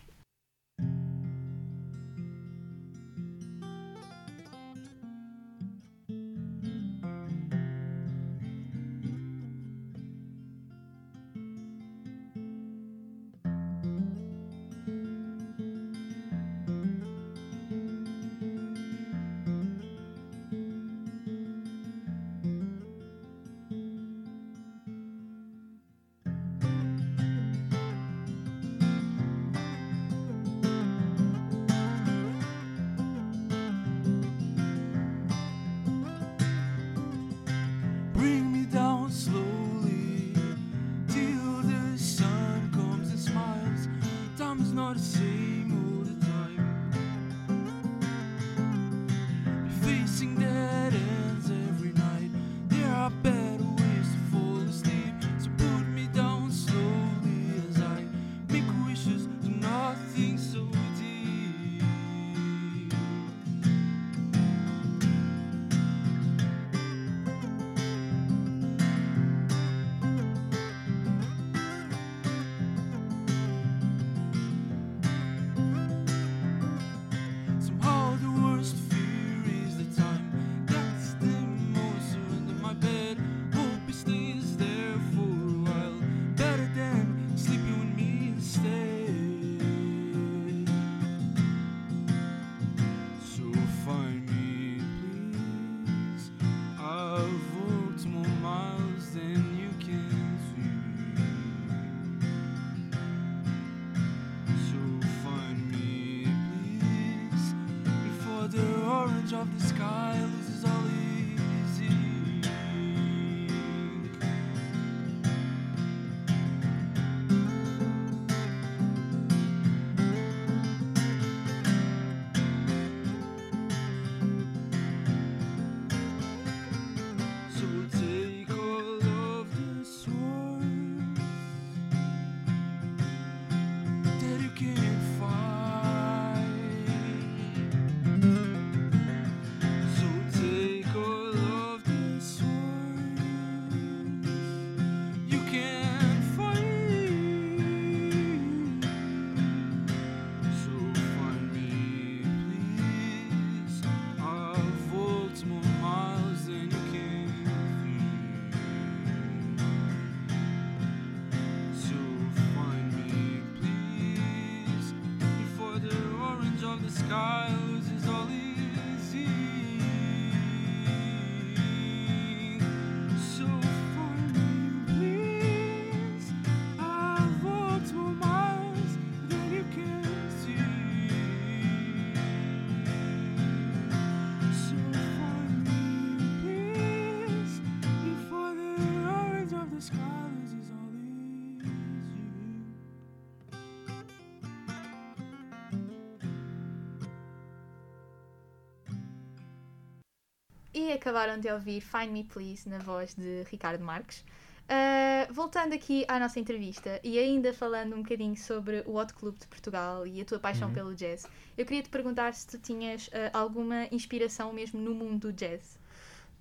E acabaram de ouvir Find Me Please na voz de Ricardo Marques. Ah, voltando aqui à nossa entrevista e ainda falando um bocadinho sobre o Hot Club de Portugal e a tua paixão Uhum. pelo jazz, eu queria te perguntar se tu tinhas ah, alguma inspiração mesmo no mundo do jazz.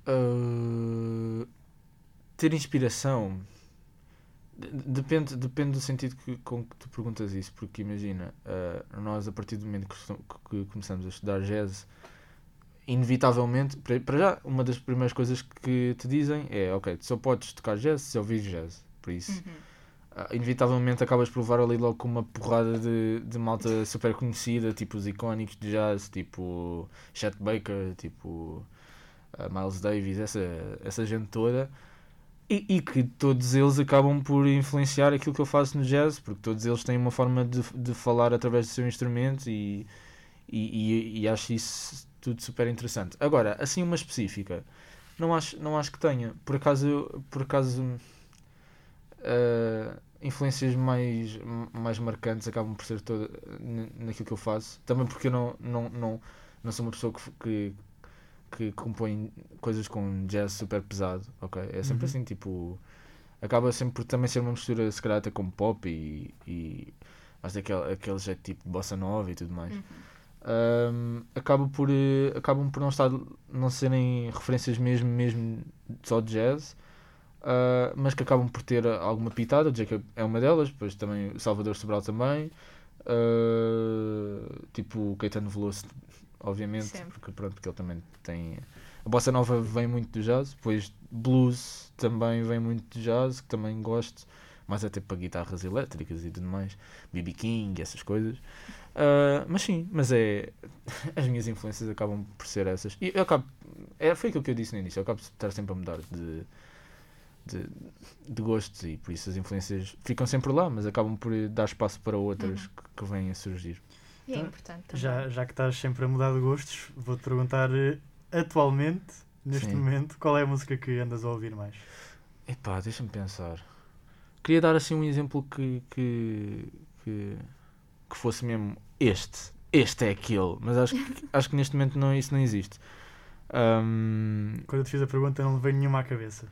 Uh, ter inspiração de- depende, depende do sentido que, com que tu perguntas isso, porque imagina, uh, nós a partir do momento que, que começamos a estudar jazz, inevitavelmente, para já, uma das primeiras coisas que te dizem é: ok, tu só podes tocar jazz se ouvires jazz. Por isso, Uhum. ah, inevitavelmente acabas por levar ali logo com uma porrada de, de malta super conhecida, tipo os icónicos de jazz, tipo Chet Baker, tipo ah, Miles Davis, essa, essa gente toda. E, e que todos eles acabam por influenciar aquilo que eu faço no jazz, porque todos eles têm uma forma de, de falar através do seu instrumento e, e, e, e acho isso tudo super interessante. Agora, assim uma específica, não acho, não acho que tenha. Por acaso, por acaso ah, influências mais, mais marcantes acabam por ser toda naquilo que eu faço. Também porque eu não, não, não, não sou uma pessoa que, que, que compõe coisas com jazz super pesado, ok? É sempre Uhum. assim, tipo. Acaba sempre por também ser uma mistura, se calhar, até com pop e. e mas daquele aquele jeito tipo bossa nova e tudo mais. Uhum. Um, acaba por, eh, acabam por não, estar, não serem referências mesmo, mesmo só de jazz, ah, mas que acabam por ter alguma pitada. O Jacob é uma delas, depois também o Salvador Sobral também, ah, tipo o Caetano Veloso, obviamente, Sempre. porque, pronto, porque ele também tem. A bossa nova vem muito do jazz, depois blues também vem muito do jazz, que também gosto, mas até para guitarras elétricas e tudo mais, BB King, essas coisas. Ah, mas sim, mas é. As minhas influências acabam por ser essas. E eu acabo. É, foi aquilo que eu disse no início. Eu acabo de estar sempre a mudar de, de, de gostos e por isso as influências ficam sempre lá, mas acabam por dar espaço para outras Uhum. que, que vêm a surgir. E é Então, importante também. Já, já que estás sempre a mudar de gostos, vou-te perguntar eh, atualmente, neste Sim. momento, qual é a música que andas a ouvir mais? Epá, deixa-me pensar. Queria dar assim um exemplo que, que, que, que fosse mesmo este. Este é aquele. Mas acho que, acho que neste momento não, isso não existe. Ahm, Quando eu te fiz a pergunta, não veio nenhuma à cabeça.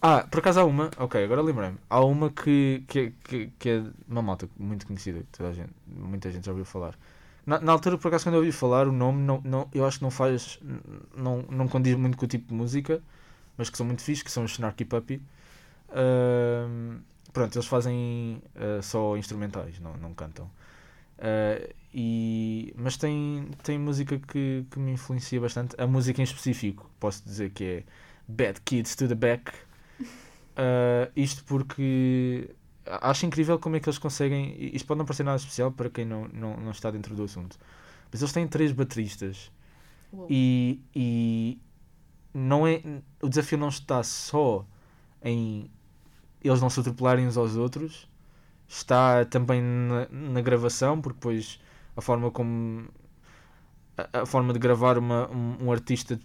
Ah, por acaso há uma, ok, agora lembrei-me. Há uma que, que, que, que é uma malta muito conhecida, que toda a gente, muita gente já ouviu falar. Na, na altura, por acaso, quando eu ouvi falar, o nome, não, não, eu acho que não faz, não, não condiz muito com o tipo de música, mas que são muito fixes, que são os Snarky Puppy. Pronto, eles fazem ah, só instrumentais, não, não cantam. Ah, e, mas tem, tem música que, que me influencia bastante. A música em específico, posso dizer que é Bad Kids to the Back. Uh, isto porque acho incrível como é que eles conseguem. Isto pode não parecer nada especial para quem não, não, não está dentro do assunto, mas eles têm três bateristas Uou. e, e não é, o desafio não está só em eles não se atropelarem uns aos outros, está também na, na gravação, porque depois a forma como a, a forma de gravar uma, um, um artista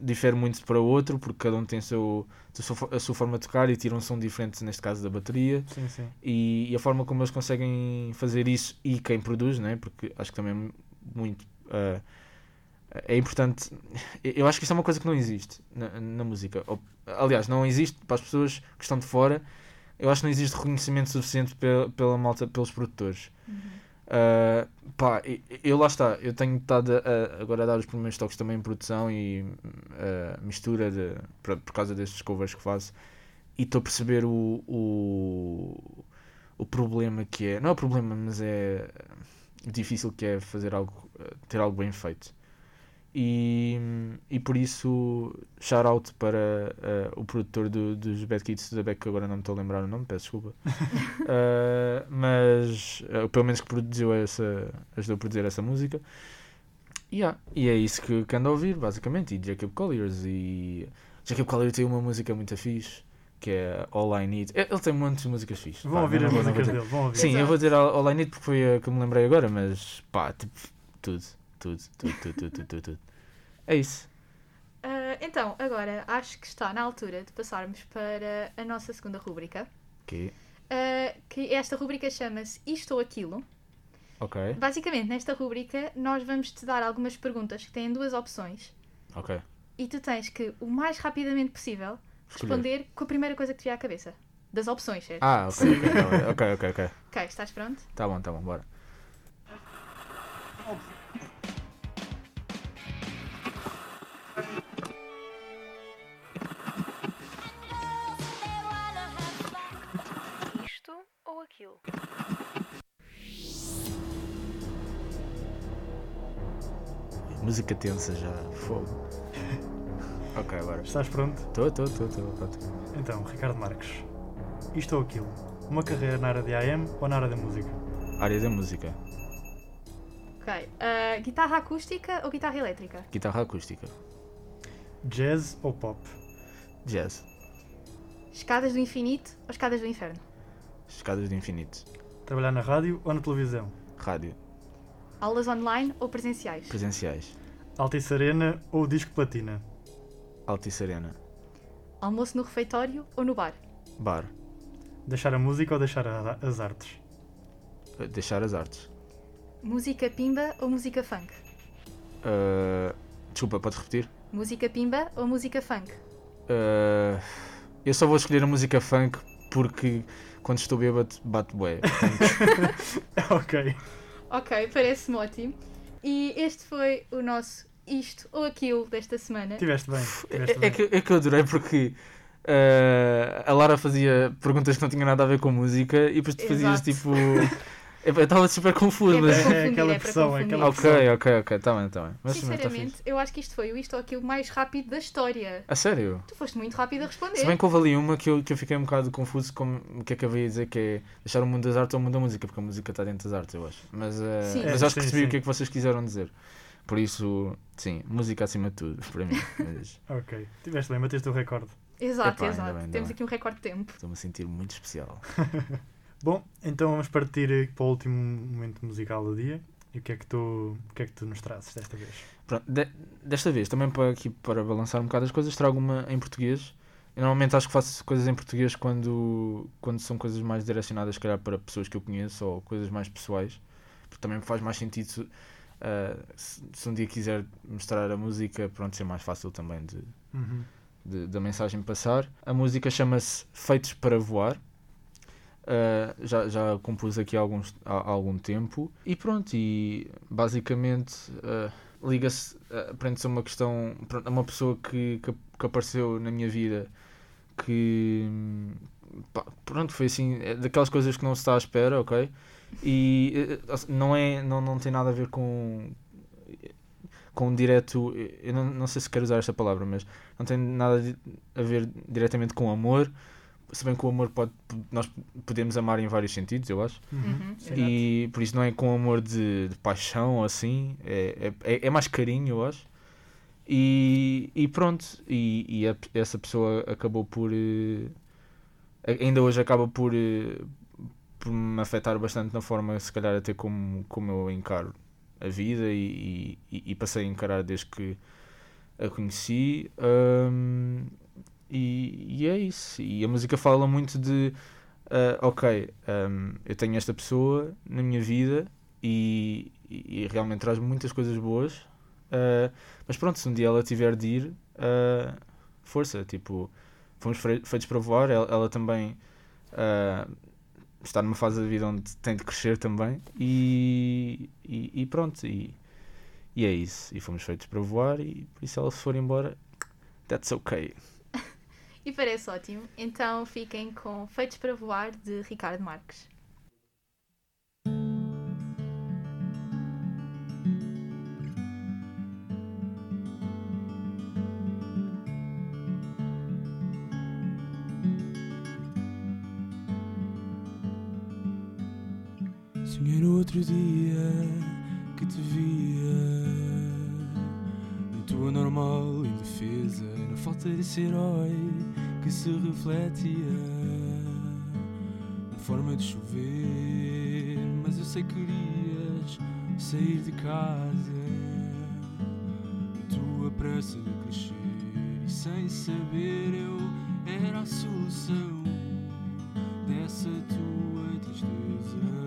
difere muito para o outro, porque cada um tem seu, a sua a sua forma de tocar e tira um som diferente, neste caso da bateria Sim, sim. e, e a forma como eles conseguem fazer isso e quem produz, né? porque acho que também é muito ah, é importante. Eu acho que isso é uma coisa que não existe na, na música. Ou- aliás, não existe para as pessoas que estão de fora. Eu acho que não existe reconhecimento suficiente pela, pela malta, pelos produtores. Uhum. Uh, pá, eu lá está, eu tenho estado a- agora a dar os primeiros toques também em produção e uh, mistura de, por, por causa destes covers que faço e estou a perceber o, o, o problema que é, não é o problema, mas é difícil que é fazer algo, uh, ter algo bem feito. E, e por isso, shout out para uh, o produtor do, dos Bad Kids da Beck, que agora não me estou a lembrar o nome, peço desculpa. Uh, mas uh, pelo menos que produziu essa, ajudou a produzir essa música. Yeah. E é isso que, que ando a ouvir, basicamente. E Jacob Colliers. E Jacob Collier tem uma música muito fixe que é All I Need. Ele tem muitas músicas fixes. Vão pá, ouvir as músicas dele, vão ouvir. Sim, eu Exato. vou dizer All I Need porque foi a que me lembrei agora, mas pá, tipo, tudo, tudo, tudo, tudo, tudo, tudo, tudo, tudo. É isso. Ah, então, agora acho que está na altura de passarmos para a nossa segunda rúbrica. Ok, ah, que esta rúbrica chama-se Isto ou Aquilo. ok, Basicamente, nesta rúbrica, nós vamos te dar algumas perguntas que têm duas opções ok. e tu tens que, o mais rapidamente possível, Escolher. responder com a primeira coisa que te vier à cabeça. Das opções, certo? Ah, ok, ok, ok, ok, ok. Ok, estás pronto? Tá bom, tá bom, bora. Música tensa já, fogo. Ok, bora. Estás pronto? Estou, estou, estou, estou. pronto. Então, Ricardo Marques. Isto ou aquilo? Uma carreira na área de AM ou na área da música? Área da música. Ok. ah, guitarra acústica ou guitarra elétrica? Guitarra acústica. Jazz ou pop? Jazz. Escadas do infinito ou escadas do inferno? Escadas de infinito. Trabalhar na rádio ou na televisão? Rádio. Aulas online ou presenciais? Presenciais. Altice Arena ou disco platina? Altice Arena. Almoço no refeitório ou no bar? Bar. Deixar a música ou deixar a- as artes? Uh, Deixar as artes. Música pimba ou música funk? Uh, desculpa, podes repetir? Música pimba ou música funk? Uh, eu só vou escolher a música funk porque quando estou bêbado bate bué. ok. Ok, parece-me ótimo. E este foi o nosso isto ou aquilo desta semana. Tiveste bem. Tiveste É, é bem. que, é que eu adorei porque uh, a Lara fazia perguntas que não tinham nada a ver com música e depois tu fazias Exato. tipo. Eu estava super confuso, É mas. É aquela é pressão, é aquela Ok, ok, ok, está bem, está bem. Mas está Sinceramente, eu acho que isto foi o isto ou aquilo mais rápido da história. A sério? Tu foste muito rápido a responder. Se bem que houve ali uma que eu, que eu fiquei um bocado confuso com o que é que eu ia dizer que é deixar o mundo das artes ou o mundo da música, porque a música está dentro das artes, eu acho. Mas, uh, Sim. mas É, acho que percebi sim. o que é que vocês quiseram dizer. Por isso, sim, música acima de tudo, para mim. Mas Ok. Tiveste bem, bateste o recorde. Exato, Epá, exato. bem, Temos bem. aqui um recorde de tempo. Estou-me a sentir muito especial. Bom, então vamos partir para o último momento musical do dia. E o que é que tu, o que é que tu nos trazes desta vez? Pronto, de- desta vez, também para, aqui, para balançar um bocado as coisas, trago uma em português. Eu normalmente acho que faço coisas em português quando, quando são coisas mais direcionadas, se calhar, para pessoas que eu conheço ou coisas mais pessoais. Porque também faz mais sentido se, ah, se, se um dia quiser mostrar a música, pronto, ser mais fácil também de, Uhum. de- da mensagem passar. A música chama-se Feitos para Voar. Uh, já, já compus aqui há, alguns, há, há algum tempo e pronto, e basicamente uh, liga-se, uh, prende-se a uma questão, a uma pessoa que, que, que apareceu na minha vida que pá, pronto, foi assim, é daquelas coisas que não se está à espera, ok? E uh, não, é, não, não tem nada a ver com com direto, eu não, não sei se quero usar esta palavra, mas não tem nada a ver diretamente com amor, se bem que o amor pode, nós podemos amar em vários sentidos, eu acho, Uhum. Uhum. E por isso não é com amor de, de paixão ou assim, é, é, é mais carinho, eu acho. E, e pronto, e, e a- essa pessoa acabou por. eh, ainda hoje acaba por, eh, por me afetar bastante na forma, se calhar, até como, como eu encaro a vida e, e, e passei a encarar desde que a conheci. hum, e, e é isso. E a música fala muito de. ah, ok, hum, eu tenho esta pessoa na minha vida e, e- e realmente traz muitas coisas boas. ah, mas pronto, se um dia ela tiver de ir, ah, força, tipo, fomos feitos para voar. Ela, ela também está numa fase da vida onde tem de crescer também. E, e, e pronto, e, e é isso. E fomos feitos para voar. E por isso, ela se for embora, that's okay. E parece ótimo. Então fiquem com Feitos para Voar de Ricardo Marques. Sonhei no outro dia que te via indefesa Na falta desse herói que se refletia Na forma de chover. Mas eu sei que querias sair de casa Na tua pressa de crescer. E sem saber eu era a solução Dessa tua tristeza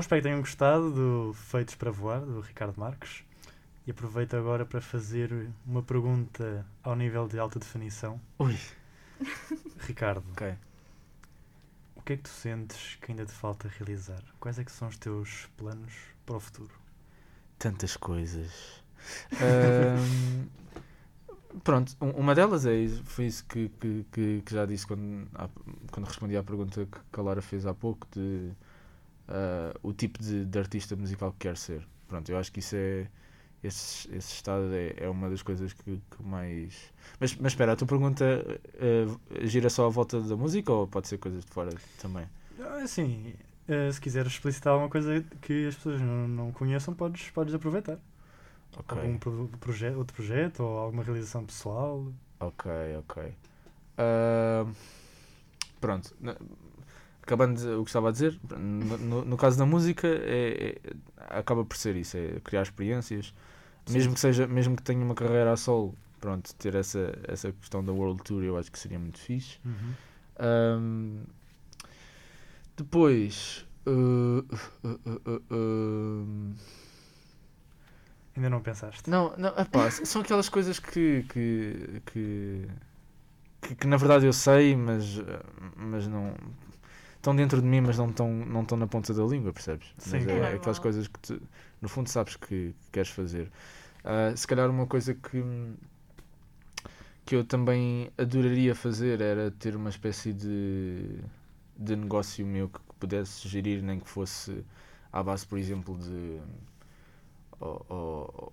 Bom, espero que tenham gostado do Feitos para Voar, do Ricardo Marques. E aproveito agora para fazer uma pergunta ao nível de alta definição. Ui. Ricardo, Ok. o que é que tu sentes que ainda te falta realizar? Quais é que são os teus planos para o futuro? Tantas coisas. Ahm, pronto, um- uma delas é isso, foi isso que, que, que, já disse quando, quando respondi à pergunta que que a Lara fez há pouco de ah, o tipo de, de artista musical que quer ser. Pronto, eu acho que isso é esse, esse estado é, é uma das coisas que, que mais. Mas, mas espera, a tua pergunta ah, gira só à volta da música ou pode ser coisas de fora também? Ah, Assim, eh, se quiseres explicitar alguma coisa que as pessoas não, não conheçam, podes, podes aproveitar. Ok. Algum pro, proje outro projeto ou alguma realização pessoal. Ok, ok. Ah, pronto. Acabando o que estava a dizer, no, no- caso da música, é, é- acaba por ser isso: é criar experiências. Mesmo que, seja, mesmo que tenha uma carreira a solo, pronto, ter essa, essa questão da World Tour eu acho que seria muito fixe. Ahm, depois. uh, uh, uh, um, Ainda não pensaste? não, não, epá, são aquelas coisas que que, que, que, que na verdade eu sei, mas, eh, mas não. Estão dentro de mim, mas não estão, não estão na ponta da língua, percebes? Sim. Mas É é, aquelas coisas que tu, no fundo sabes que, que queres fazer. Ah, se calhar uma coisa que, que eu também adoraria fazer era ter uma espécie de, de negócio meu que pudesse gerir, nem que fosse à base, por exemplo, de. Ou, ou,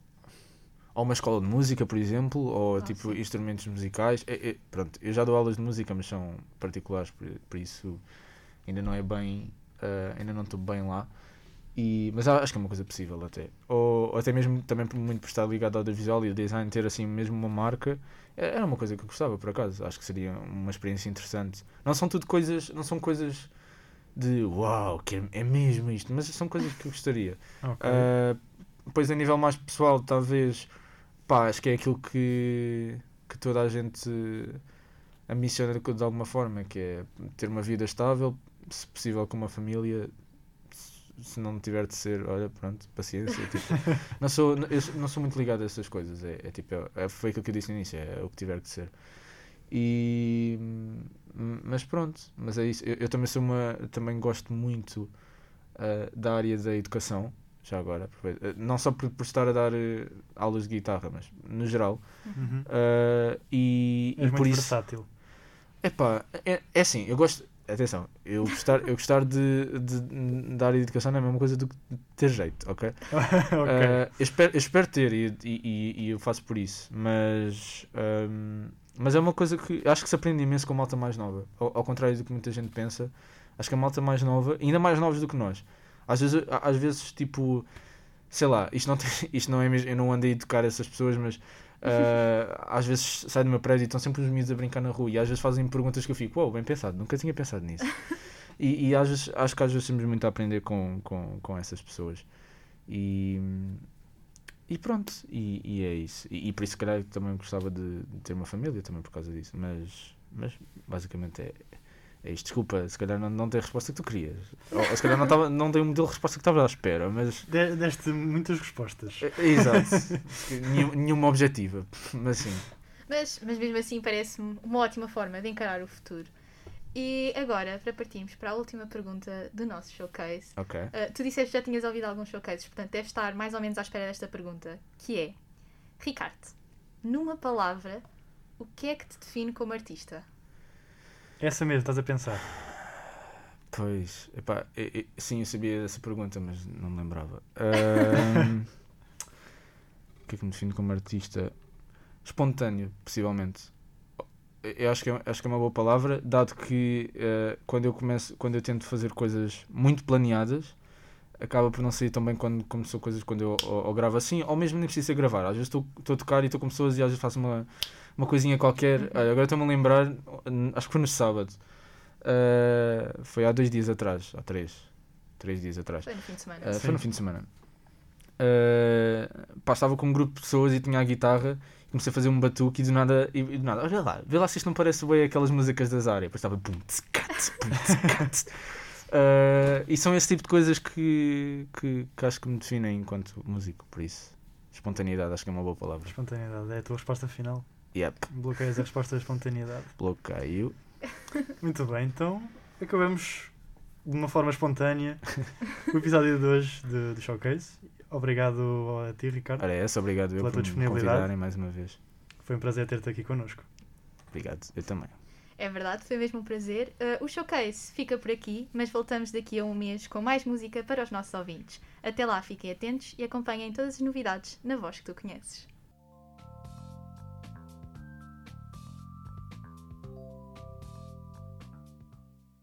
ou uma escola de música, por exemplo, ou Ah, tipo sim. instrumentos musicais. É- é- pronto, eu já dou aulas de música, mas são particulares, por, por isso ainda não é bem. ah, ainda não estou bem lá. E, mas acho que é uma coisa possível até. Ou, ou até mesmo também muito por estar ligado ao audiovisual e ao design, ter assim mesmo uma marca, é, era uma coisa que eu gostava por acaso. Acho que seria uma experiência interessante. Não são tudo coisas, não são coisas de uau, que é, é mesmo isto, mas são coisas que eu gostaria. Ok. Uh, depois a nível mais pessoal, talvez, pá, acho que é aquilo que, que toda a gente ambiciona de, de alguma forma, que é ter uma vida estável, se possível com uma família, se, não tiver de ser, olha, pronto, paciência. Tipo, não, sou, não sou muito ligado a essas coisas, é, é tipo, é, foi aquilo que eu disse no início, é o que tiver de ser. E, mas pronto, mas é isso. Eu, eu também sou uma, também gosto muito uh, da área da educação, já agora, uh, não só por, por estar a dar uh, aulas de guitarra, mas no geral. Uhum. e, És e por muito isso. versátil. Epá, é, é assim, eu gosto. Atenção, eu gostar, eu gostar de, de, de educação não é a mesma coisa do que ter jeito, ok? ok. Uh, eu, espero, eu espero ter e, e, e eu faço por isso, mas, um, mas é uma coisa que acho que se aprende imenso com a malta mais nova. Ao, ao contrário do que muita gente pensa, acho que a malta mais nova, ainda mais novos do que nós, às vezes, às vezes tipo, sei lá, isto não, tem, isto não é mesmo, eu não andei a educar essas pessoas, mas Uh, às vezes sai do meu prédio e estão sempre os miúdos a brincar na rua e às vezes fazem perguntas que eu fico, uau, wow, bem pensado, nunca tinha pensado nisso. e, e às vezes, acho que às vezes temos muito a aprender com, com, com essas pessoas. E, e pronto, e, e é isso. E, e, por isso, se calhar, também gostava de, de, ter uma família também por causa disso. Mas, mas basicamente é. Desculpa, se calhar não, não tem a resposta que tu querias. Ou, se calhar não, tava, não tem o modelo de resposta que estava à espera, mas. Deste muitas respostas. É, exato. Nenhum, nenhuma objetiva, mas sim. Mas, mas mesmo assim parece-me uma ótima forma de encarar o futuro. E agora, para partirmos para a última pergunta do nosso showcase. Ok. Uh, tu disseste que já tinhas ouvido alguns showcases, portanto deve estar mais ou menos à espera desta pergunta, que é Ricardo, numa palavra, o que é que te define como artista? Essa mesmo, estás a pensar. Pois, epá, eu, eu, sim, eu sabia dessa pergunta, mas não me lembrava. Um, o que é que me define como artista? Espontâneo, possivelmente. Eu acho que, é, acho que é uma boa palavra, dado que uh, quando eu começo, quando eu tento fazer coisas muito planeadas, acaba por não sair tão bem quando começou coisas quando eu ou, ou gravo assim, ou mesmo nem precisa gravar. Às vezes estou a tocar e estou com pessoas e às vezes faço uma, uma coisinha qualquer. Uhum. Olha, agora estou-me a lembrar, acho que foi no sábado. Uh, foi há dois dias atrás, há três. Três dias atrás. Foi no fim de semana. Uh, foi no fim de semana. Uh, pá, estava com um grupo de pessoas e tinha a guitarra. Comecei a fazer um batuque e do nada, e, do nada, olha lá, vê lá se isto não parece bem aquelas músicas das áreas. Depois estava. Pum, tss, cat, pum, tss, cat. Uh, e são esse tipo de coisas que, que, que, acho que me definem enquanto músico, por isso. Espontaneidade, acho que é uma boa palavra. Espontaneidade, é a tua resposta final? Yep. Bloqueias a resposta da espontaneidade. Bloqueio. Muito bem, então acabamos de uma forma espontânea o episódio de hoje do, do Showcase. Obrigado a ti, Ricardo. Ora, é essa, obrigado eu pela por tua me convidarem mais uma vez. Foi um prazer ter-te aqui connosco. Obrigado, eu também. É verdade, foi mesmo um prazer. Uh, o showcase fica por aqui, mas voltamos daqui a um mês com mais música para os nossos ouvintes. Até lá, fiquem atentos e acompanhem todas as novidades na voz que tu conheces.